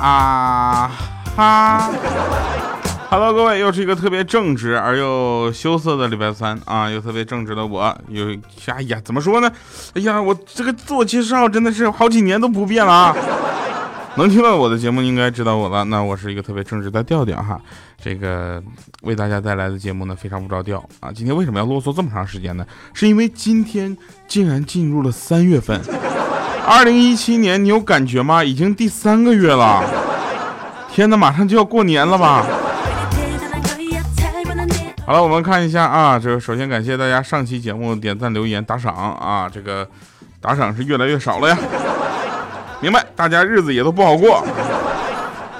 啊哈，Hello，各位，又是一个特别正直而又羞涩的礼拜三啊，又特别正直的我，有哎呀，怎么说呢？哎呀，我这个自我介绍真的是好几年都不变了啊。能听到我的节目应该知道我了，那我是一个特别正直的调调哈。这个为大家带来的节目呢非常不着调啊。今天为什么要啰嗦这么长时间呢？是因为今天竟然进入了三月份。二零一七年，你有感觉吗？已经第三个月了，天哪，马上就要过年了吧？好了，我们看一下啊，这个首先感谢大家上期节目点赞、留言、打赏啊，这个打赏是越来越少了呀。明白，大家日子也都不好过。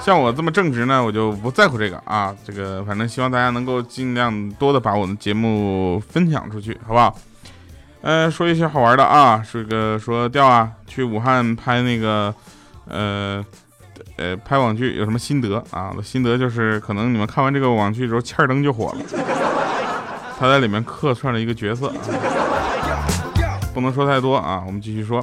像我这么正直呢，我就不在乎这个啊，这个反正希望大家能够尽量多的把我的节目分享出去，好不好？呃，说一些好玩的啊，这个说调啊，去武汉拍那个，呃，呃，拍网剧有什么心得啊？心得就是可能你们看完这个网剧之后，欠儿灯就火了。他在里面客串了一个角色，不能说太多啊。我们继续说，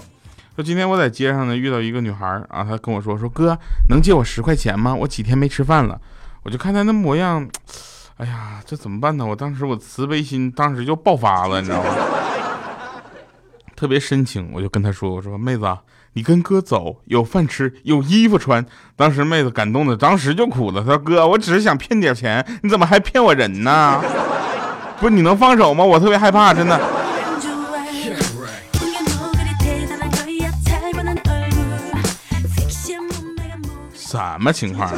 说今天我在街上呢遇到一个女孩啊，她跟我说说哥能借我十块钱吗？我几天没吃饭了。我就看她那模样，哎呀，这怎么办呢？我当时我慈悲心当时就爆发了，你知道吗？特别深情，我就跟他说：“我说妹子，你跟哥走，有饭吃，有衣服穿。”当时妹子感动的，当时就哭了。她说：“哥，我只是想骗点钱，你怎么还骗我人呢？不是你能放手吗？我特别害怕，真的。”什么情况？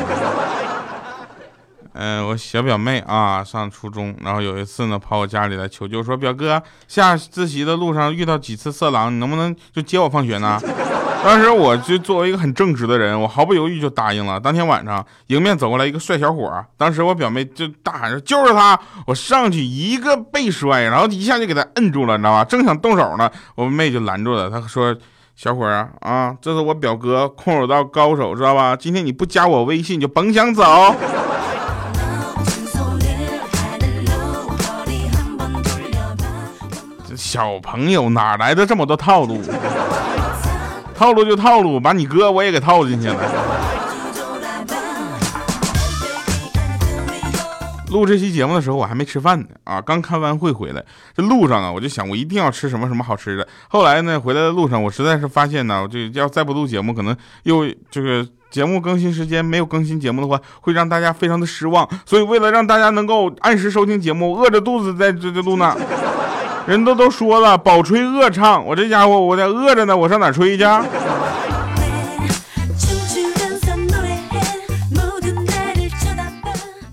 嗯，我小表妹啊，上初中，然后有一次呢，跑我家里来求救，说表哥下自习的路上遇到几次色狼，你能不能就接我放学呢？当时我就作为一个很正直的人，我毫不犹豫就答应了。当天晚上，迎面走过来一个帅小伙，当时我表妹就大喊说就是他，我上去一个背摔，然后一下就给他摁住了，你知道吧？正想动手呢，我妹就拦住了，她说小伙啊啊，这是我表哥空手道高手，知道吧？今天你不加我微信你就甭想走。小朋友哪来的这么多套路？套路就套路，把你哥我也给套进去了。录这期节目的时候，我还没吃饭呢啊，刚开完会回来，这路上啊，我就想我一定要吃什么什么好吃的。后来呢，回来的路上，我实在是发现呢，我就要再不录节目，可能又这个节目更新时间没有更新节目的话，会让大家非常的失望。所以为了让大家能够按时收听节目，饿着肚子在这这录呢。人都都说了，饱吹饿唱，我这家伙我在饿着呢，我上哪吹去？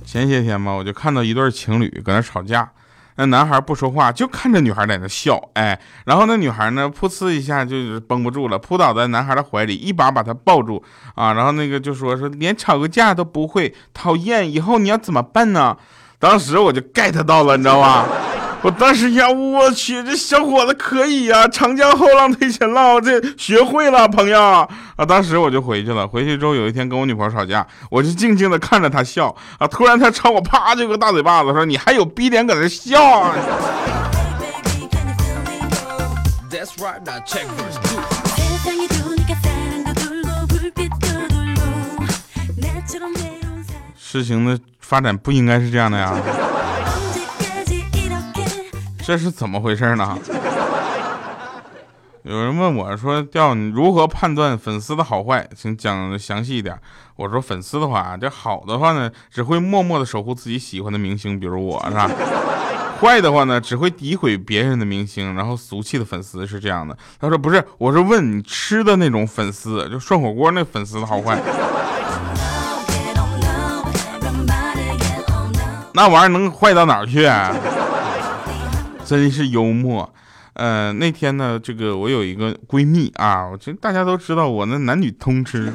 前些天吧，我就看到一对情侣搁那吵架，那男孩不说话，就看着女孩在那笑，哎，然后那女孩呢，噗呲一下就绷不住了，扑倒在男孩的怀里，一把把他抱住啊，然后那个就说说连吵个架都不会，讨厌，以后你要怎么办呢？当时我就 get 到了，你知道吧？我当时呀，我去，这小伙子可以呀，长江后浪推前浪，这学会了，朋友啊！当时我就回去了。回去之后，有一天跟我女朋友吵架，我就静静的看着她笑啊。突然她朝我啪就个大嘴巴子，说：“你还有逼脸搁那笑啊？” 事情的发展不应该是这样的呀。这是怎么回事呢？有人问我说：“调你如何判断粉丝的好坏？请讲详细一点。”我说：“粉丝的话，这好的话呢，只会默默的守护自己喜欢的明星，比如我是吧？坏的话呢，只会诋毁别人的明星，然后俗气的粉丝是这样的。”他说：“不是，我是问你吃的那种粉丝，就涮火锅那粉丝的好坏。那玩意儿能坏到哪儿去？”真是幽默，呃，那天呢，这个我有一个闺蜜啊，我觉大家都知道我那男女通吃，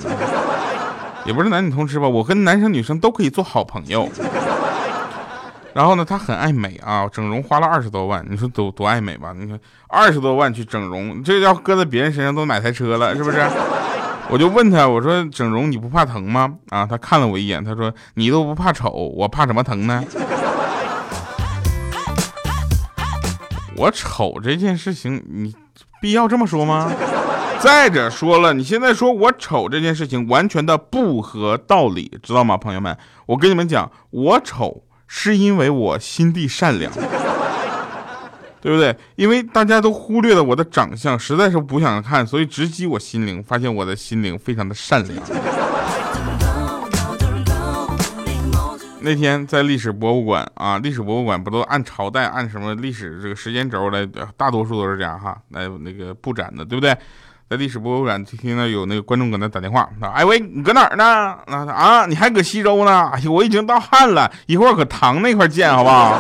也不是男女通吃吧，我跟男生女生都可以做好朋友。然后呢，她很爱美啊，整容花了二十多万，你说多多爱美吧？你看二十多万去整容，这要搁在别人身上都买台车了，是不是？我就问她，我说整容你不怕疼吗？啊，她看了我一眼，她说你都不怕丑，我怕什么疼呢？我丑这件事情，你必要这么说吗？再者说了，你现在说我丑这件事情完全的不合道理，知道吗，朋友们？我跟你们讲，我丑是因为我心地善良，对不对？因为大家都忽略了我的长相，实在是不想看，所以直击我心灵，发现我的心灵非常的善良。那天在历史博物馆啊，历史博物馆不都按朝代、按什么历史这个时间轴来，大多数都是这样哈，来那个布展的，对不对？在历史博物馆听到有那个观众搁那打电话，说哎喂，你搁哪儿呢？那啊，你还搁西周呢？哎呦，我已经到汉了，一会儿搁唐那块见，好不好？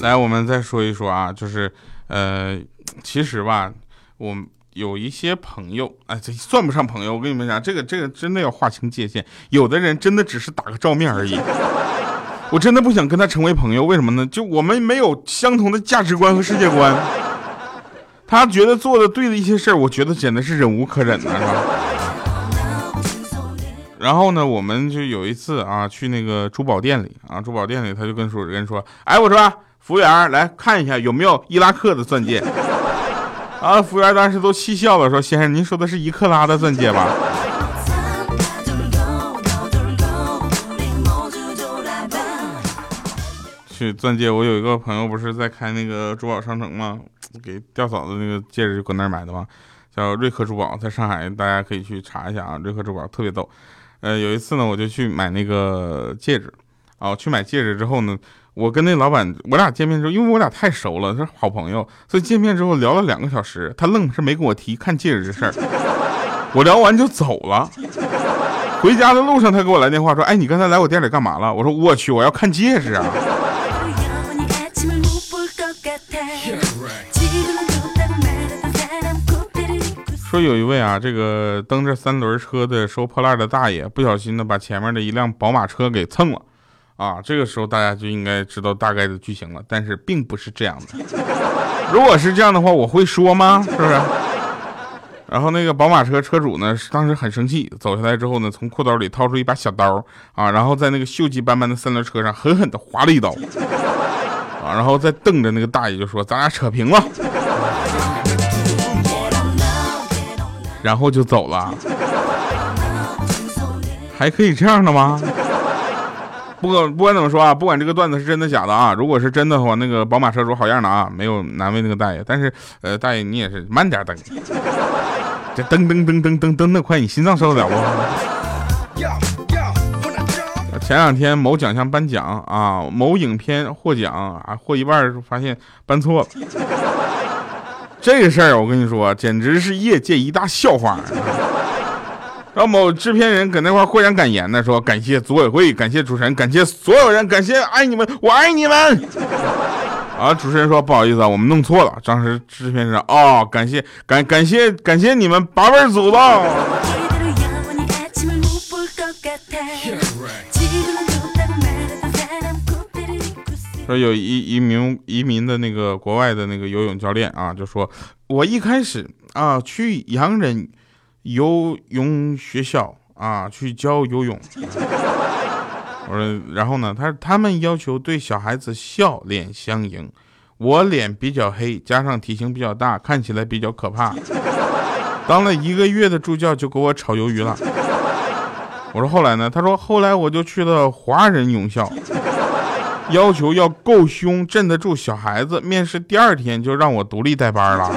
来，我们再说一说啊，就是呃，其实吧，我。有一些朋友，哎，这算不上朋友。我跟你们讲，这个这个真的要划清界限。有的人真的只是打个照面而已，我真的不想跟他成为朋友。为什么呢？就我们没有相同的价值观和世界观。他觉得做的对的一些事儿，我觉得简直是忍无可忍的，是吧？然后呢，我们就有一次啊，去那个珠宝店里啊，珠宝店里他就跟主人说：“哎，我说服务员来看一下有没有伊拉克的钻戒。”啊！服务员当时都气笑了，说：“先生，您说的是一克拉的钻戒吧？”去钻戒，我有一个朋友不是在开那个珠宝商城吗？给吊嫂子那个戒指就搁那儿买的嘛，叫瑞克珠宝，在上海，大家可以去查一下啊。瑞克珠宝特别逗。呃，有一次呢，我就去买那个戒指，啊，去买戒指之后呢。我跟那老板，我俩见面之后，因为我俩太熟了，是好朋友，所以见面之后聊了两个小时，他愣是没跟我提看戒指这事儿。我聊完就走了。回家的路上，他给我来电话说：“哎，你刚才来我店里干嘛了？”我说：“我去，我要看戒指啊。”说有一位啊，这个蹬着三轮车的收破烂的大爷，不小心的把前面的一辆宝马车给蹭了。啊，这个时候大家就应该知道大概的剧情了，但是并不是这样的。如果是这样的话，我会说吗？是不是？然后那个宝马车车主呢，当时很生气，走下来之后呢，从裤兜里掏出一把小刀啊，然后在那个锈迹斑斑的三轮车上狠狠地划了一刀啊，然后再瞪着那个大爷就说：“咱俩扯平了。”然后就走了。还可以这样的吗？不管不管怎么说啊，不管这个段子是真的假的啊，如果是真的话，那个宝马车主好样的啊，没有难为那个大爷。但是，呃，大爷你也是慢点蹬，这蹬蹬蹬蹬蹬蹬那快，你心脏受得了不？前两天某奖项颁奖啊，某影片获奖啊，获一半发现颁错了，这个事儿我跟你说，简直是业界一大笑话。然后某制片人搁那块豁然感言呢，说感谢组委会，感谢主持人，感谢所有人，感谢爱你们，我爱你们。啊，主持人说不好意思啊，我们弄错了。当时制片人哦，感谢感感谢感谢你们八辈祖宗。说有一一名移民的那个国外的那个游泳教练啊，就说我一开始啊去洋人。游泳学校啊，去教游泳。我说，然后呢？他说他们要求对小孩子笑脸相迎。我脸比较黑，加上体型比较大，看起来比较可怕。当了一个月的助教就给我炒鱿鱼了。我说后来呢？他说后来我就去了华人泳校，要求要够凶，镇得住小孩子。面试第二天就让我独立带班了。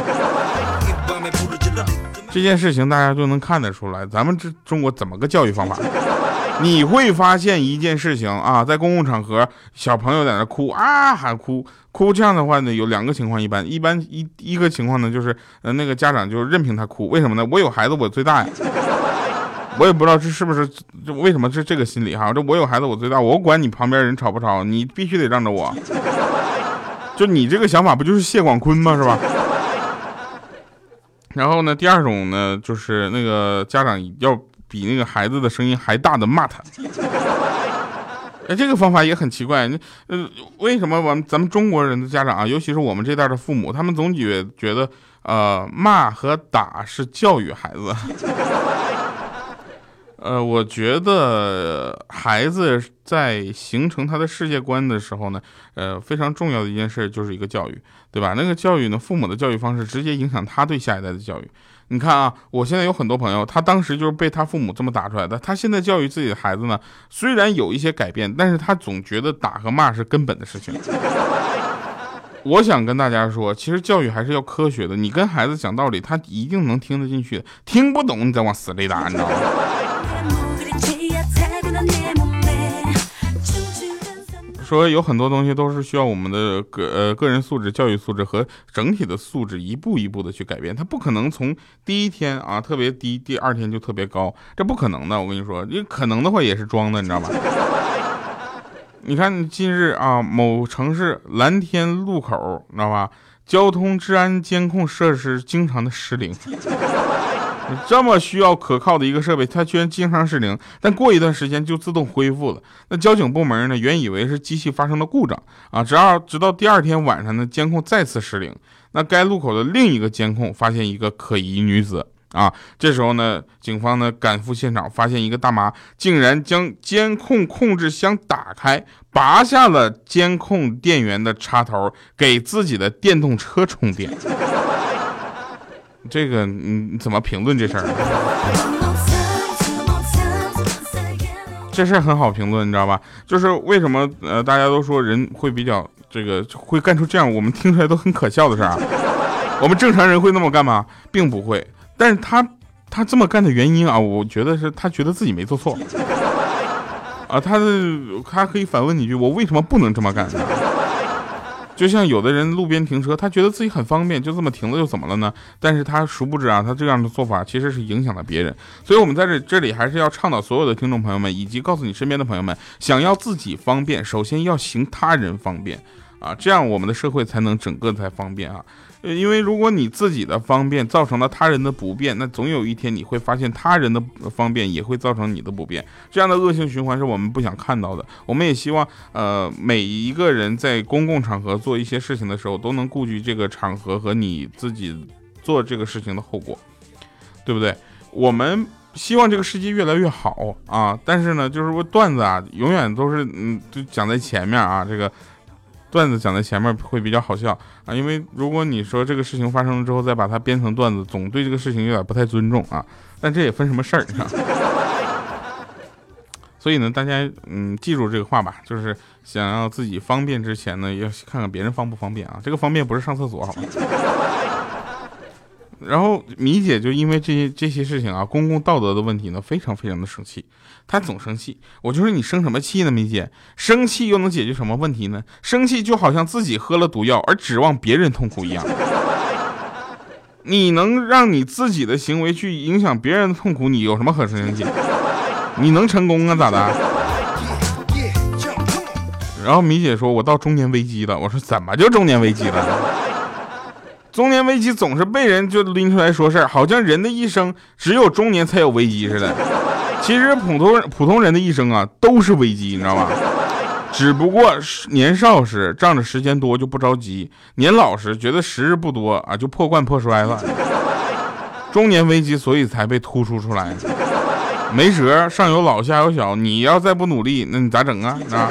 这件事情大家就能看得出来，咱们这中国怎么个教育方法？你会发现一件事情啊，在公共场合，小朋友在那哭啊喊哭哭，这样的话呢，有两个情况，一般一般一一个情况呢，就是呃那个家长就任凭他哭，为什么呢？我有孩子，我最大呀。我也不知道这是不是为什么是这个心理哈？这我有孩子，我最大，我管你旁边人吵不吵，你必须得让着我。就你这个想法，不就是谢广坤吗？是吧？然后呢，第二种呢，就是那个家长要比那个孩子的声音还大的骂他。哎，这个方法也很奇怪。那呃，为什么我们咱们中国人的家长啊，尤其是我们这代的父母，他们总觉觉得呃，骂和打是教育孩子。呃，我觉得孩子在形成他的世界观的时候呢，呃，非常重要的一件事就是一个教育，对吧？那个教育呢，父母的教育方式直接影响他对下一代的教育。你看啊，我现在有很多朋友，他当时就是被他父母这么打出来的，他现在教育自己的孩子呢，虽然有一些改变，但是他总觉得打和骂是根本的事情。我想跟大家说，其实教育还是要科学的，你跟孩子讲道理，他一定能听得进去，听不懂你再往死里打，你知道吗？说有很多东西都是需要我们的个呃个人素质、教育素质和整体的素质一步一步的去改变，它不可能从第一天啊特别低，第二天就特别高，这不可能的。我跟你说，你可能的话也是装的，你知道吗？你看近日啊，某城市蓝天路口，你知道吧？交通治安监控设施经常的失灵。这么需要可靠的一个设备，它居然经常失灵，但过一段时间就自动恢复了。那交警部门呢，原以为是机器发生了故障啊，直到直到第二天晚上呢，监控再次失灵。那该路口的另一个监控发现一个可疑女子啊，这时候呢，警方呢赶赴现场，发现一个大妈竟然将监控控制箱打开，拔下了监控电源的插头，给自己的电动车充电。这个你怎么评论这事儿？这事儿很好评论，你知道吧？就是为什么呃大家都说人会比较这个会干出这样我们听出来都很可笑的事儿？啊 我们正常人会那么干吗？并不会。但是他他这么干的原因啊，我觉得是他觉得自己没做错啊。他的他可以反问你一句：我为什么不能这么干？就像有的人路边停车，他觉得自己很方便，就这么停了又怎么了呢？但是他殊不知啊，他这样的做法其实是影响了别人。所以，我们在这这里还是要倡导所有的听众朋友们，以及告诉你身边的朋友们，想要自己方便，首先要行他人方便啊，这样我们的社会才能整个才方便啊。因为如果你自己的方便造成了他人的不便，那总有一天你会发现他人的方便也会造成你的不便，这样的恶性循环是我们不想看到的。我们也希望，呃，每一个人在公共场合做一些事情的时候，都能顾及这个场合和你自己做这个事情的后果，对不对？我们希望这个世界越来越好啊，但是呢，就是说段子啊，永远都是嗯，就讲在前面啊，这个。段子讲在前面会比较好笑啊，因为如果你说这个事情发生了之后再把它编成段子，总对这个事情有点不太尊重啊。但这也分什么事儿，所以呢，大家嗯记住这个话吧，就是想要自己方便之前呢，要看看别人方不方便啊。这个方便不是上厕所好吗？然后米姐就因为这些这些事情啊，公共道德的问题呢，非常非常的生气。她总生气，我就说你生什么气呢，米姐？生气又能解决什么问题呢？生气就好像自己喝了毒药而指望别人痛苦一样。你能让你自己的行为去影响别人的痛苦，你有什么可生气？你能成功啊？咋的？然后米姐说：“我到中年危机了。”我说：“怎么就中年危机了？”中年危机总是被人就拎出来说事儿，好像人的一生只有中年才有危机似的。其实普通普通人的一生啊都是危机，你知道吧？只不过年少时仗着时间多就不着急，年老时觉得时日不多啊就破罐破摔了。中年危机所以才被突出出来。没辙，上有老下有小，你要再不努力，那你咋整啊？啊？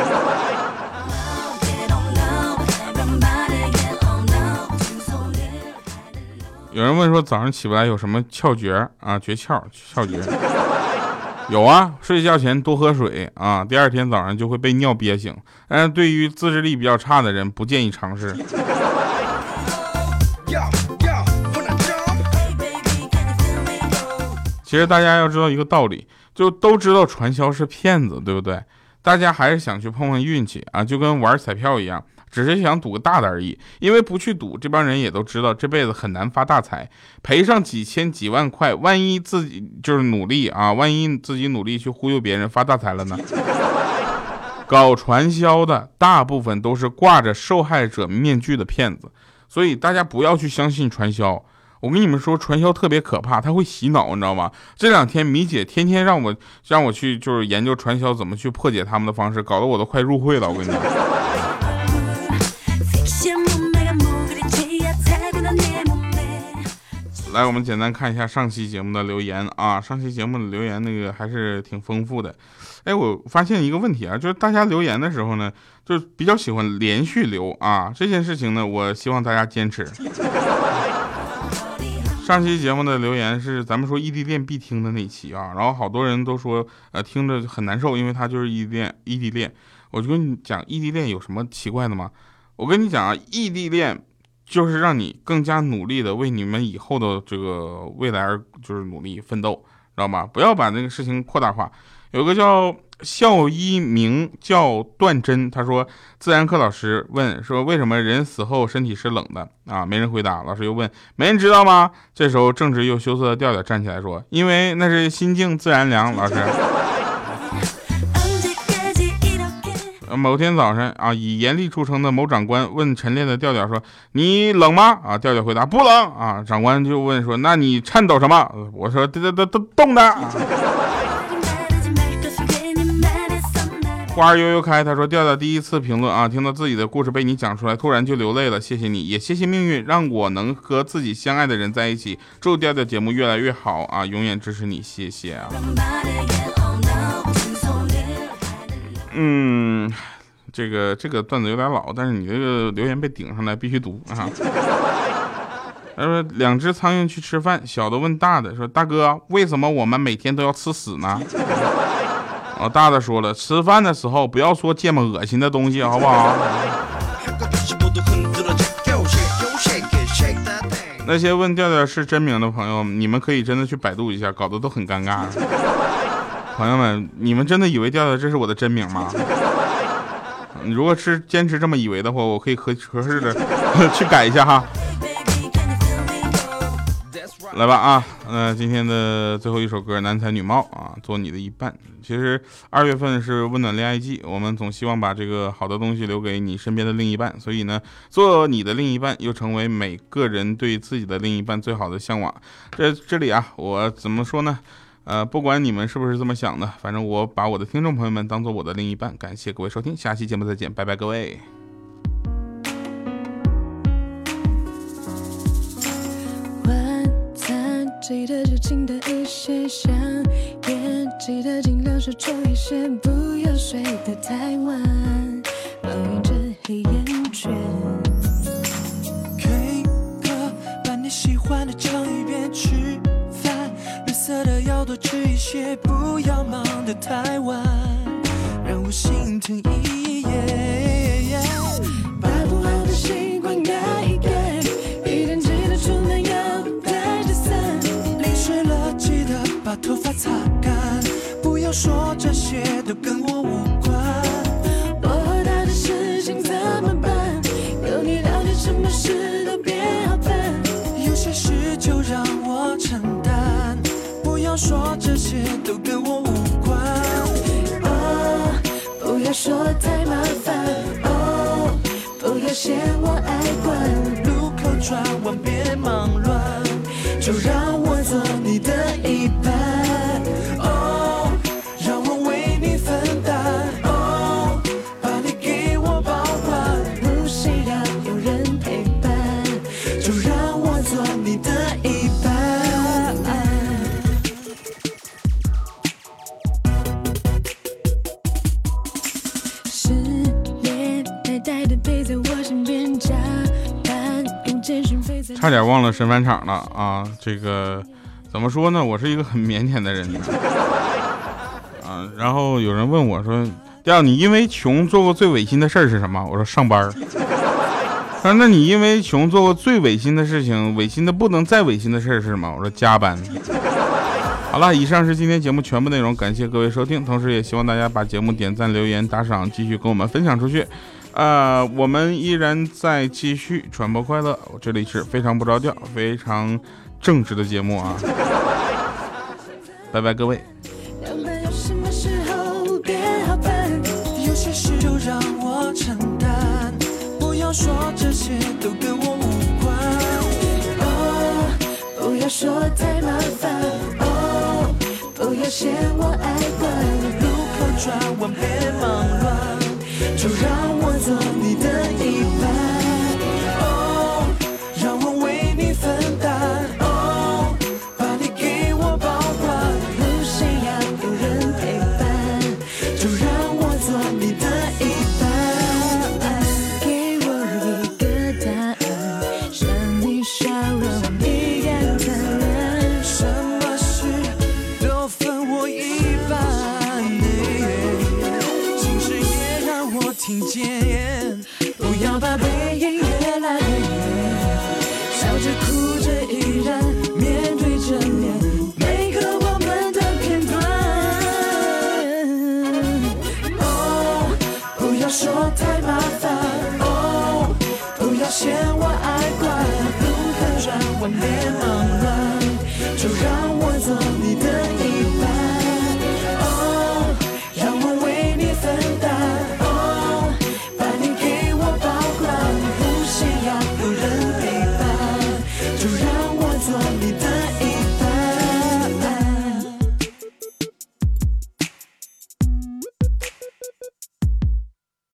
有人问说早上起不来有什么窍诀啊？诀窍窍诀有啊，睡觉前多喝水啊，第二天早上就会被尿憋醒。但是对于自制力比较差的人，不建议尝试。其实大家要知道一个道理，就都知道传销是骗子，对不对？大家还是想去碰碰运气啊，就跟玩彩票一样。只是想赌个大的而已，因为不去赌，这帮人也都知道这辈子很难发大财，赔上几千几万块，万一自己就是努力啊，万一自己努力去忽悠别人发大财了呢？搞传销的大部分都是挂着受害者面具的骗子，所以大家不要去相信传销。我跟你们说，传销特别可怕，它会洗脑，你知道吗？这两天米姐天天让我让我去就是研究传销怎么去破解他们的方式，搞得我都快入会了。我跟你讲。来，我们简单看一下上期节目的留言啊。上期节目的留言那个还是挺丰富的。哎，我发现一个问题啊，就是大家留言的时候呢，就是比较喜欢连续留啊。这件事情呢，我希望大家坚持。上期节目的留言是咱们说异地恋必听的那期啊，然后好多人都说呃听着很难受，因为他就是异地恋。异地恋，我就跟你讲，异地恋有什么奇怪的吗？我跟你讲啊，异地恋。就是让你更加努力的为你们以后的这个未来而就是努力奋斗，知道吗？不要把那个事情扩大化。有个叫校医名叫段真，他说自然课老师问说为什么人死后身体是冷的啊？没人回答。老师又问没人知道吗？这时候正直又羞涩的调调站起来说，因为那是心静自然凉。老师。某天早上啊，以严厉著称的某长官问晨练的调调说：“你冷吗？”啊，调调回答：“不冷。”啊，长官就问说：“那你颤抖什么？”我说：“这这这都冻的。”花儿悠悠开，他说：“调调第一次评论啊，听到自己的故事被你讲出来，突然就流泪了。谢谢你也谢谢命运，让我能和自己相爱的人在一起。祝调调节目越来越好啊，永远支持你，谢谢啊。”嗯，这个这个段子有点老，但是你这个留言被顶上来，必须读啊。他说两只苍蝇去吃饭，小的问大的说：“大哥，为什么我们每天都要吃屎呢？”哦，大的说了：“吃饭的时候不要说这么恶心的东西，好不好？”那些问调调是真名的朋友，你们可以真的去百度一下，搞得都很尴尬。朋友们，你们真的以为调调这是我的真名吗？如果是坚持这么以为的话，我可以合合适的 去改一下哈。来吧啊，那今天的最后一首歌《男才女貌》啊，做你的一半。其实二月份是温暖恋爱季，我们总希望把这个好的东西留给你身边的另一半，所以呢，做你的另一半又成为每个人对自己的另一半最好的向往。这这里啊，我怎么说呢？呃，不管你们是不是这么想的，反正我把我的听众朋友们当做我的另一半。感谢各位收听，下期节目再见，拜拜，各位。晚餐记得就轻的一些，香烟记得尽量少抽一些，不要睡得太晚，抱怨着黑眼圈。K 歌，把你喜欢的唱一遍，吃饭，绿色的要多吃一些，不要忙得太晚，让我心疼一夜。把不好的习惯改一改，一定记得出门要带着伞。淋湿了记得把头发擦干，不要说这些都跟我无关。要说这些都跟我无关。哦，不要说太麻烦。哦，不要嫌我爱管。路口转弯别忙乱，就让神返场了啊！这个怎么说呢？我是一个很腼腆的人 啊。然后有人问我说：“调，你因为穷做过最违心的事儿是什么？”我说：“上班儿。”他说：“那你因为穷做过最违心的事情，违心的不能再违心的事儿是什么？”我说：“加班。”好了，以上是今天节目全部内容，感谢各位收听，同时也希望大家把节目点赞、留言、打赏，继续跟我们分享出去。呃，我们依然在继续传播快乐，这里是非常不着调、非常正直的节目啊！拜拜，各位。两半有什么时候别好烦，有些事就让我承担，不要说这些都跟我无关。哦，不要说太麻烦。哦，不要嫌我爱管。路口转弯别忙乱，就让我做你的一半。依然面对着面，每个我们的片段。Oh，不要说太麻烦。Oh，不要嫌我爱管。不反转，我脸盲。